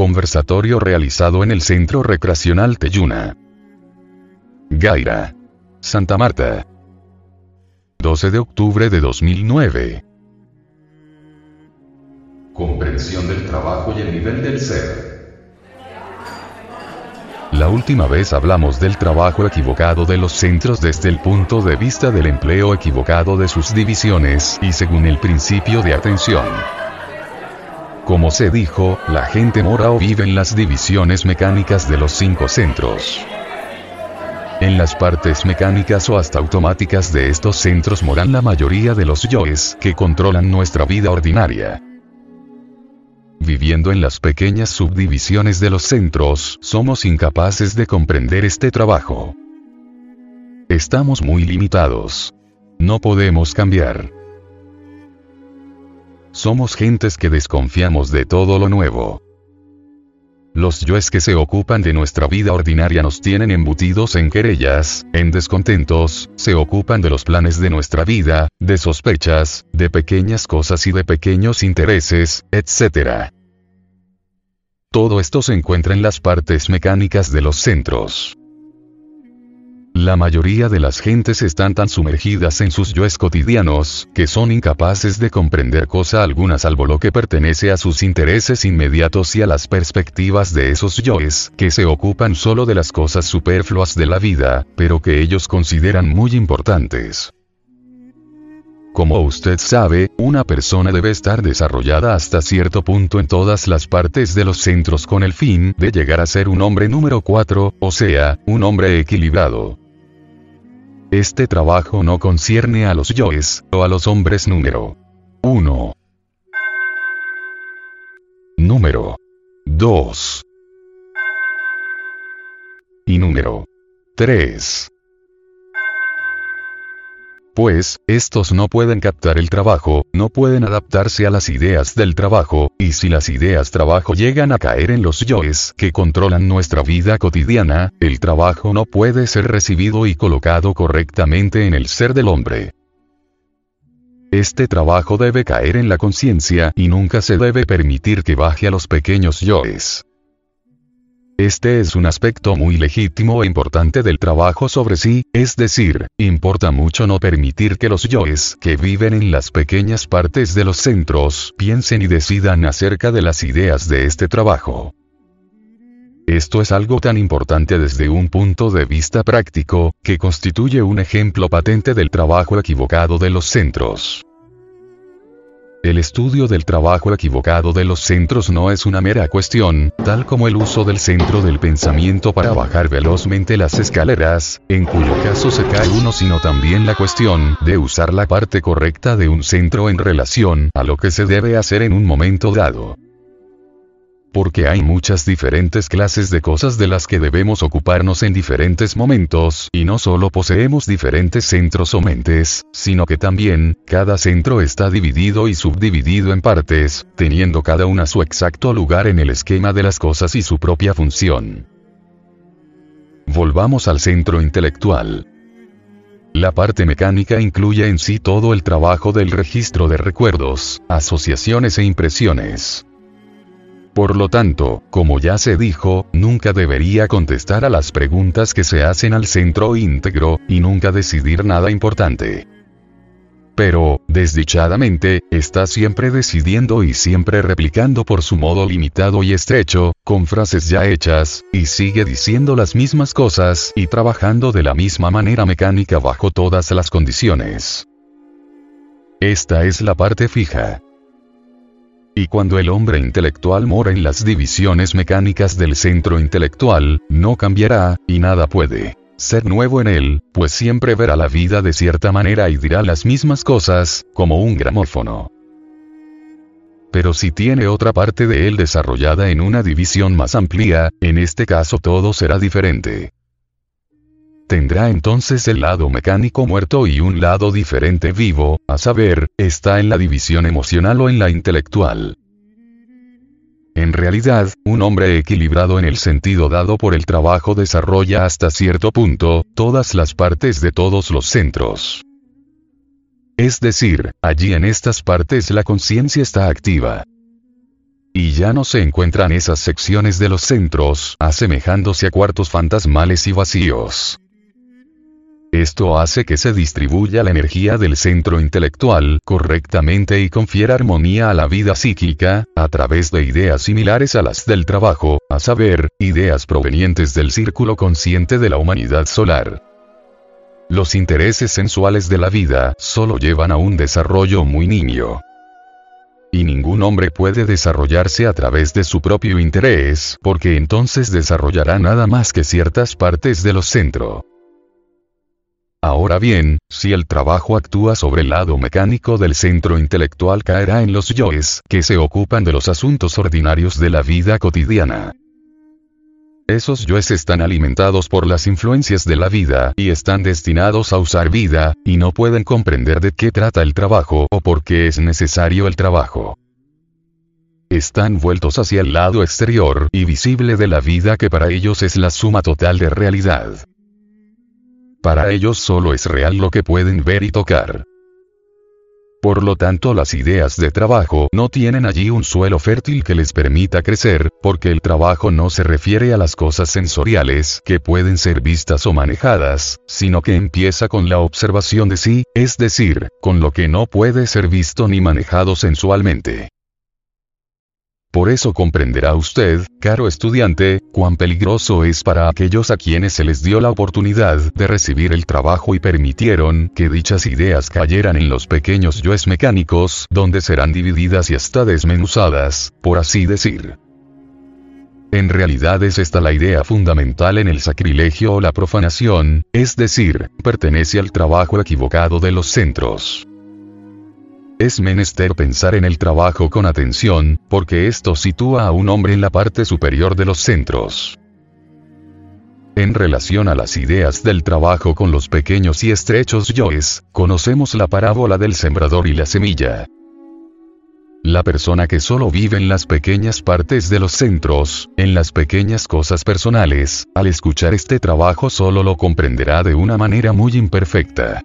Conversatorio realizado en el Centro Recreacional Teyuna. Gaira. Santa Marta. 12 de octubre de 2009. Comprensión del trabajo y el nivel del ser. La última vez hablamos del trabajo equivocado de los centros desde el punto de vista del empleo equivocado de sus divisiones y según el principio de atención. Como se dijo, la gente mora o vive en las divisiones mecánicas de los cinco centros. En las partes mecánicas o hasta automáticas de estos centros moran la mayoría de los yoes que controlan nuestra vida ordinaria. Viviendo en las pequeñas subdivisiones de los centros, somos incapaces de comprender este trabajo. Estamos muy limitados. No podemos cambiar. Somos gentes que desconfiamos de todo lo nuevo. Los yoes que se ocupan de nuestra vida ordinaria nos tienen embutidos en querellas, en descontentos, se ocupan de los planes de nuestra vida, de sospechas, de pequeñas cosas y de pequeños intereses, etc. Todo esto se encuentra en las partes mecánicas de los centros. La mayoría de las gentes están tan sumergidas en sus yoes cotidianos, que son incapaces de comprender cosa alguna salvo lo que pertenece a sus intereses inmediatos y a las perspectivas de esos yoes, que se ocupan solo de las cosas superfluas de la vida, pero que ellos consideran muy importantes. Como usted sabe, una persona debe estar desarrollada hasta cierto punto en todas las partes de los centros con el fin de llegar a ser un hombre número 4, o sea, un hombre equilibrado. Este trabajo no concierne a los yoes, o a los hombres número 1. Número 2. Y número 3 pues, estos no pueden captar el trabajo, no pueden adaptarse a las ideas del trabajo, y si las ideas trabajo llegan a caer en los yoes que controlan nuestra vida cotidiana, el trabajo no puede ser recibido y colocado correctamente en el ser del hombre. Este trabajo debe caer en la conciencia y nunca se debe permitir que baje a los pequeños yoes. Este es un aspecto muy legítimo e importante del trabajo sobre sí, es decir, importa mucho no permitir que los yoes que viven en las pequeñas partes de los centros piensen y decidan acerca de las ideas de este trabajo. Esto es algo tan importante desde un punto de vista práctico, que constituye un ejemplo patente del trabajo equivocado de los centros. El estudio del trabajo equivocado de los centros no es una mera cuestión, tal como el uso del centro del pensamiento para bajar velozmente las escaleras, en cuyo caso se cae uno, sino también la cuestión de usar la parte correcta de un centro en relación a lo que se debe hacer en un momento dado. Porque hay muchas diferentes clases de cosas de las que debemos ocuparnos en diferentes momentos, y no solo poseemos diferentes centros o mentes, sino que también, cada centro está dividido y subdividido en partes, teniendo cada una su exacto lugar en el esquema de las cosas y su propia función. Volvamos al centro intelectual. La parte mecánica incluye en sí todo el trabajo del registro de recuerdos, asociaciones e impresiones. Por lo tanto, como ya se dijo, nunca debería contestar a las preguntas que se hacen al centro íntegro, y nunca decidir nada importante. Pero, desdichadamente, está siempre decidiendo y siempre replicando por su modo limitado y estrecho, con frases ya hechas, y sigue diciendo las mismas cosas y trabajando de la misma manera mecánica bajo todas las condiciones. Esta es la parte fija. Y cuando el hombre intelectual mora en las divisiones mecánicas del centro intelectual, no cambiará, y nada puede ser nuevo en él, pues siempre verá la vida de cierta manera y dirá las mismas cosas, como un gramófono. Pero si tiene otra parte de él desarrollada en una división más amplia, en este caso todo será diferente tendrá entonces el lado mecánico muerto y un lado diferente vivo, a saber, está en la división emocional o en la intelectual. En realidad, un hombre equilibrado en el sentido dado por el trabajo desarrolla hasta cierto punto, todas las partes de todos los centros. Es decir, allí en estas partes la conciencia está activa. y ya no se encuentran esas secciones de los centros, asemejándose a cuartos fantasmales y vacíos. Esto hace que se distribuya la energía del centro intelectual correctamente y confiera armonía a la vida psíquica, a través de ideas similares a las del trabajo, a saber, ideas provenientes del círculo consciente de la humanidad solar. Los intereses sensuales de la vida solo llevan a un desarrollo muy niño. Y ningún hombre puede desarrollarse a través de su propio interés, porque entonces desarrollará nada más que ciertas partes de los centros. Ahora bien, si el trabajo actúa sobre el lado mecánico del centro intelectual caerá en los yoes que se ocupan de los asuntos ordinarios de la vida cotidiana. Esos yoes están alimentados por las influencias de la vida y están destinados a usar vida, y no pueden comprender de qué trata el trabajo o por qué es necesario el trabajo. Están vueltos hacia el lado exterior y visible de la vida que para ellos es la suma total de realidad. Para ellos solo es real lo que pueden ver y tocar. Por lo tanto, las ideas de trabajo no tienen allí un suelo fértil que les permita crecer, porque el trabajo no se refiere a las cosas sensoriales que pueden ser vistas o manejadas, sino que empieza con la observación de sí, es decir, con lo que no puede ser visto ni manejado sensualmente. Por eso comprenderá usted, caro estudiante, cuán peligroso es para aquellos a quienes se les dio la oportunidad de recibir el trabajo y permitieron que dichas ideas cayeran en los pequeños yoes mecánicos, donde serán divididas y hasta desmenuzadas, por así decir. En realidad es esta la idea fundamental en el sacrilegio o la profanación, es decir, pertenece al trabajo equivocado de los centros. Es menester pensar en el trabajo con atención, porque esto sitúa a un hombre en la parte superior de los centros. En relación a las ideas del trabajo con los pequeños y estrechos yoes, conocemos la parábola del sembrador y la semilla. La persona que solo vive en las pequeñas partes de los centros, en las pequeñas cosas personales, al escuchar este trabajo solo lo comprenderá de una manera muy imperfecta.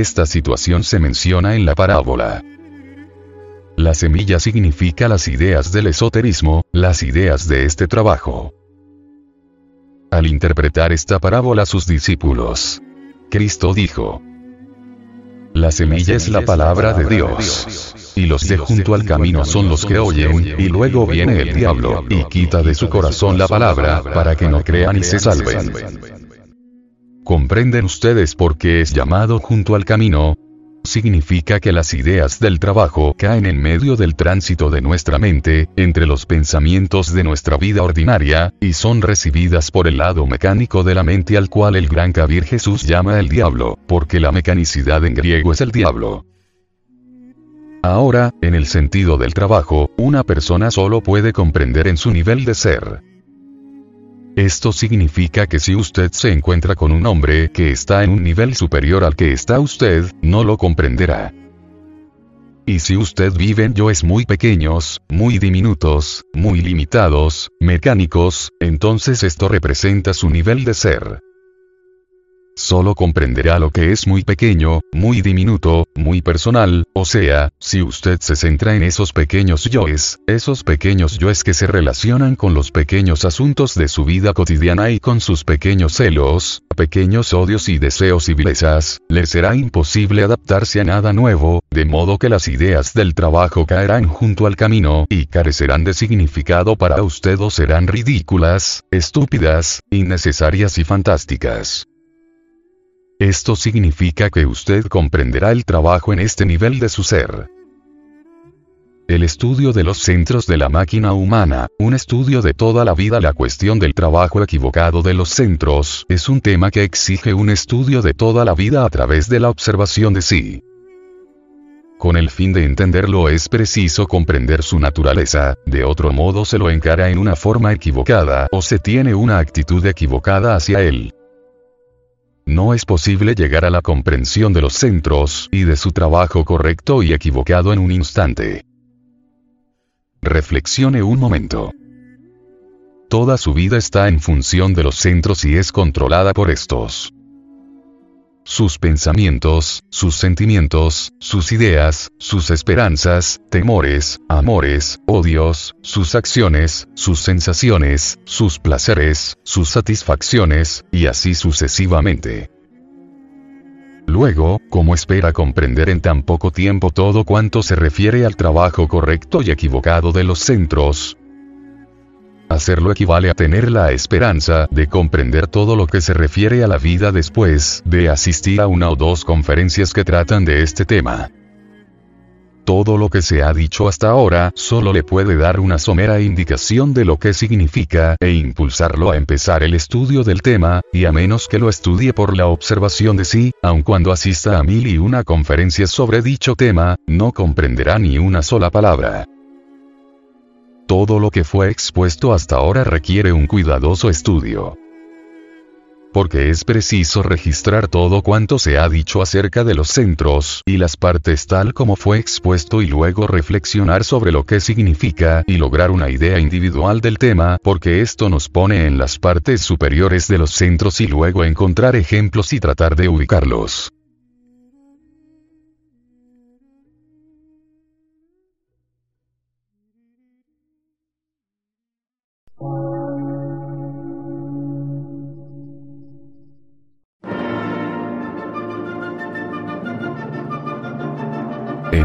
Esta situación se menciona en la parábola. La semilla significa las ideas del esoterismo, las ideas de este trabajo. Al interpretar esta parábola a sus discípulos, Cristo dijo, la semilla es la palabra de Dios. Y los de junto al camino son los que oyen, y luego viene el diablo, y quita de su corazón la palabra, para que no crean y se salven. ¿Comprenden ustedes por qué es llamado junto al camino? Significa que las ideas del trabajo caen en medio del tránsito de nuestra mente, entre los pensamientos de nuestra vida ordinaria, y son recibidas por el lado mecánico de la mente al cual el gran Kabir Jesús llama el diablo, porque la mecanicidad en griego es el diablo. Ahora, en el sentido del trabajo, una persona solo puede comprender en su nivel de ser. Esto significa que si usted se encuentra con un hombre que está en un nivel superior al que está usted, no lo comprenderá. Y si usted vive en yoes muy pequeños, muy diminutos, muy limitados, mecánicos, entonces esto representa su nivel de ser. Solo comprenderá lo que es muy pequeño, muy diminuto, muy personal, o sea, si usted se centra en esos pequeños yoes, esos pequeños yoes que se relacionan con los pequeños asuntos de su vida cotidiana y con sus pequeños celos, pequeños odios y deseos y vilezas, le será imposible adaptarse a nada nuevo, de modo que las ideas del trabajo caerán junto al camino y carecerán de significado para usted o serán ridículas, estúpidas, innecesarias y fantásticas. Esto significa que usted comprenderá el trabajo en este nivel de su ser. El estudio de los centros de la máquina humana, un estudio de toda la vida la cuestión del trabajo equivocado de los centros, es un tema que exige un estudio de toda la vida a través de la observación de sí. Con el fin de entenderlo es preciso comprender su naturaleza, de otro modo se lo encara en una forma equivocada o se tiene una actitud equivocada hacia él. No es posible llegar a la comprensión de los centros y de su trabajo correcto y equivocado en un instante. Reflexione un momento. Toda su vida está en función de los centros y es controlada por estos. Sus pensamientos, sus sentimientos, sus ideas, sus esperanzas, temores, amores, odios, sus acciones, sus sensaciones, sus placeres, sus satisfacciones, y así sucesivamente. Luego, ¿cómo espera comprender en tan poco tiempo todo cuanto se refiere al trabajo correcto y equivocado de los centros? Hacerlo equivale a tener la esperanza de comprender todo lo que se refiere a la vida después de asistir a una o dos conferencias que tratan de este tema. Todo lo que se ha dicho hasta ahora solo le puede dar una somera indicación de lo que significa e impulsarlo a empezar el estudio del tema, y a menos que lo estudie por la observación de sí, aun cuando asista a mil y una conferencias sobre dicho tema, no comprenderá ni una sola palabra. Todo lo que fue expuesto hasta ahora requiere un cuidadoso estudio porque es preciso registrar todo cuanto se ha dicho acerca de los centros y las partes tal como fue expuesto y luego reflexionar sobre lo que significa y lograr una idea individual del tema porque esto nos pone en las partes superiores de los centros y luego encontrar ejemplos y tratar de ubicarlos.